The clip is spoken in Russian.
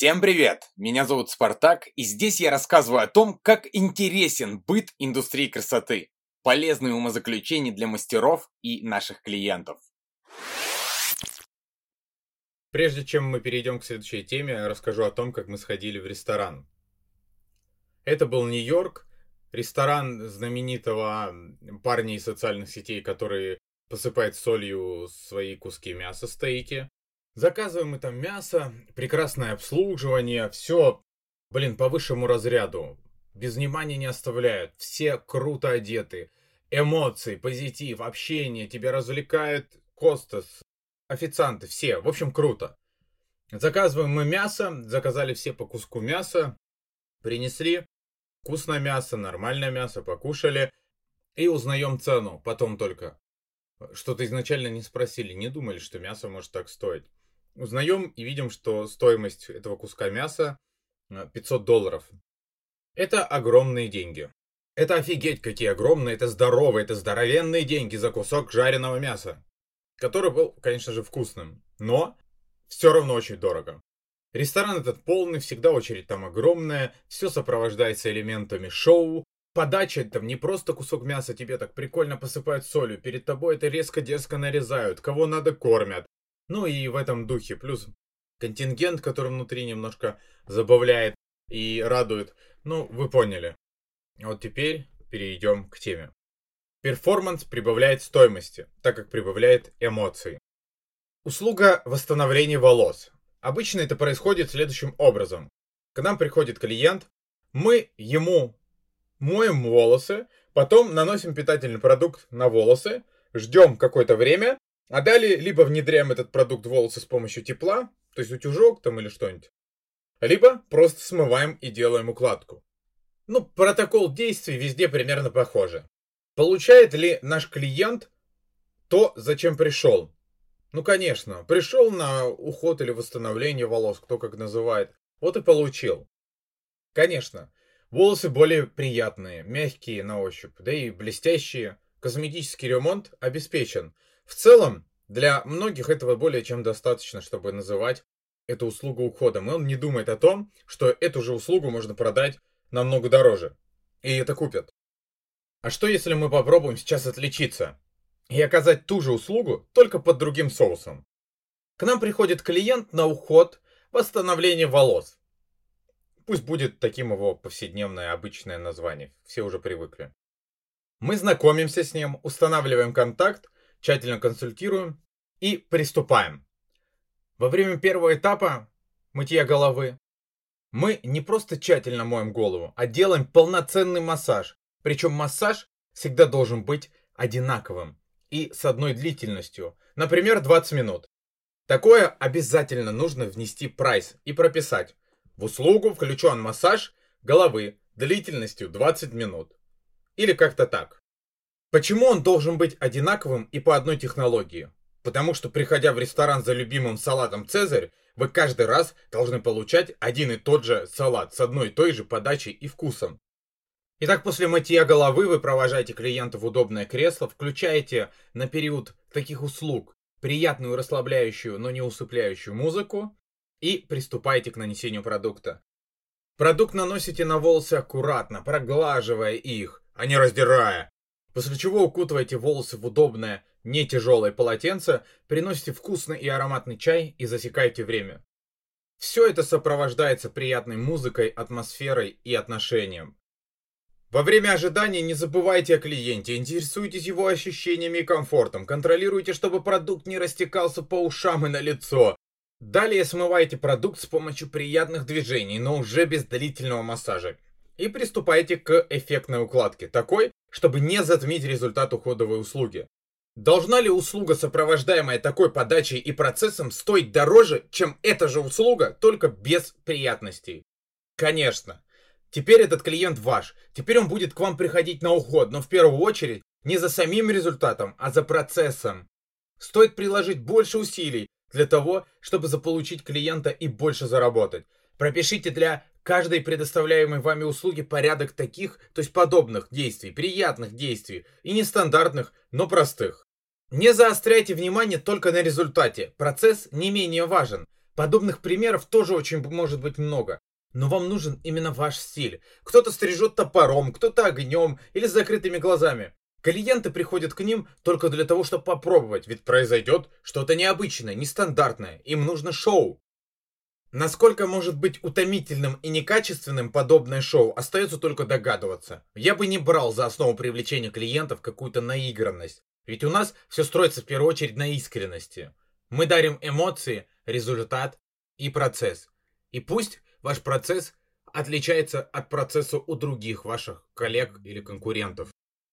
Всем привет! Меня зовут Спартак, и здесь я рассказываю о том, как интересен быт индустрии красоты. Полезные умозаключения для мастеров и наших клиентов. Прежде чем мы перейдем к следующей теме, расскажу о том, как мы сходили в ресторан. Это был Нью-Йорк, ресторан знаменитого парня из социальных сетей, который посыпает солью свои куски мяса, стейки. Заказываем мы там мясо, прекрасное обслуживание, все, блин, по высшему разряду. Без внимания не оставляют. Все круто одеты. Эмоции, позитив, общение. Тебя развлекает Костас, официанты, все. В общем, круто. Заказываем мы мясо. Заказали все по куску мяса. Принесли. Вкусное мясо, нормальное мясо, покушали. И узнаем цену потом только. Что-то изначально не спросили, не думали, что мясо может так стоить. Узнаем и видим, что стоимость этого куска мяса 500 э, долларов. Это огромные деньги. Это офигеть какие огромные, это здоровые, это здоровенные деньги за кусок жареного мяса. Который был, конечно же, вкусным. Но все равно очень дорого. Ресторан этот полный, всегда очередь там огромная, все сопровождается элементами шоу. Подача там не просто кусок мяса тебе так прикольно посыпают солью, перед тобой это резко дерзко нарезают, кого надо кормят, ну и в этом духе. Плюс контингент, который внутри немножко забавляет и радует. Ну, вы поняли. Вот теперь перейдем к теме. Перформанс прибавляет стоимости, так как прибавляет эмоций. Услуга восстановления волос. Обычно это происходит следующим образом. К нам приходит клиент, мы ему моем волосы, потом наносим питательный продукт на волосы, ждем какое-то время, а далее либо внедряем этот продукт в волосы с помощью тепла, то есть утюжок там или что-нибудь, либо просто смываем и делаем укладку. Ну, протокол действий везде примерно похожий. Получает ли наш клиент то, зачем пришел? Ну, конечно, пришел на уход или восстановление волос, кто как называет. Вот и получил. Конечно, волосы более приятные, мягкие на ощупь, да и блестящие. Косметический ремонт обеспечен – в целом, для многих этого более чем достаточно, чтобы называть эту услугу уходом. И он не думает о том, что эту же услугу можно продать намного дороже. И это купят. А что если мы попробуем сейчас отличиться и оказать ту же услугу, только под другим соусом? К нам приходит клиент на уход, восстановление волос. Пусть будет таким его повседневное обычное название. Все уже привыкли. Мы знакомимся с ним, устанавливаем контакт тщательно консультируем и приступаем. Во время первого этапа мытья головы мы не просто тщательно моем голову, а делаем полноценный массаж. Причем массаж всегда должен быть одинаковым и с одной длительностью, например, 20 минут. Такое обязательно нужно внести прайс и прописать. В услугу включен массаж головы длительностью 20 минут. Или как-то так. Почему он должен быть одинаковым и по одной технологии? Потому что, приходя в ресторан за любимым салатом «Цезарь», вы каждый раз должны получать один и тот же салат с одной и той же подачей и вкусом. Итак, после мытья головы вы провожаете клиента в удобное кресло, включаете на период таких услуг приятную расслабляющую, но не усыпляющую музыку и приступаете к нанесению продукта. Продукт наносите на волосы аккуратно, проглаживая их, а не раздирая. После чего укутываете волосы в удобное, не тяжелое полотенце, приносите вкусный и ароматный чай и засекаете время. Все это сопровождается приятной музыкой, атмосферой и отношением. Во время ожидания не забывайте о клиенте, интересуйтесь его ощущениями и комфортом, контролируйте, чтобы продукт не растекался по ушам и на лицо. Далее смывайте продукт с помощью приятных движений, но уже без длительного массажа. И приступайте к эффектной укладке, такой, чтобы не затмить результат уходовой услуги. Должна ли услуга, сопровождаемая такой подачей и процессом, стоить дороже, чем эта же услуга, только без приятностей? Конечно. Теперь этот клиент ваш. Теперь он будет к вам приходить на уход, но в первую очередь не за самим результатом, а за процессом. Стоит приложить больше усилий для того, чтобы заполучить клиента и больше заработать. Пропишите для каждой предоставляемой вами услуги порядок таких, то есть подобных действий, приятных действий и нестандартных, но простых. Не заостряйте внимание только на результате. Процесс не менее важен. Подобных примеров тоже очень может быть много. Но вам нужен именно ваш стиль. Кто-то стрижет топором, кто-то огнем или с закрытыми глазами. Клиенты приходят к ним только для того, чтобы попробовать, ведь произойдет что-то необычное, нестандартное. Им нужно шоу. Насколько может быть утомительным и некачественным подобное шоу, остается только догадываться. Я бы не брал за основу привлечения клиентов какую-то наигранность. Ведь у нас все строится в первую очередь на искренности. Мы дарим эмоции, результат и процесс. И пусть ваш процесс отличается от процесса у других ваших коллег или конкурентов.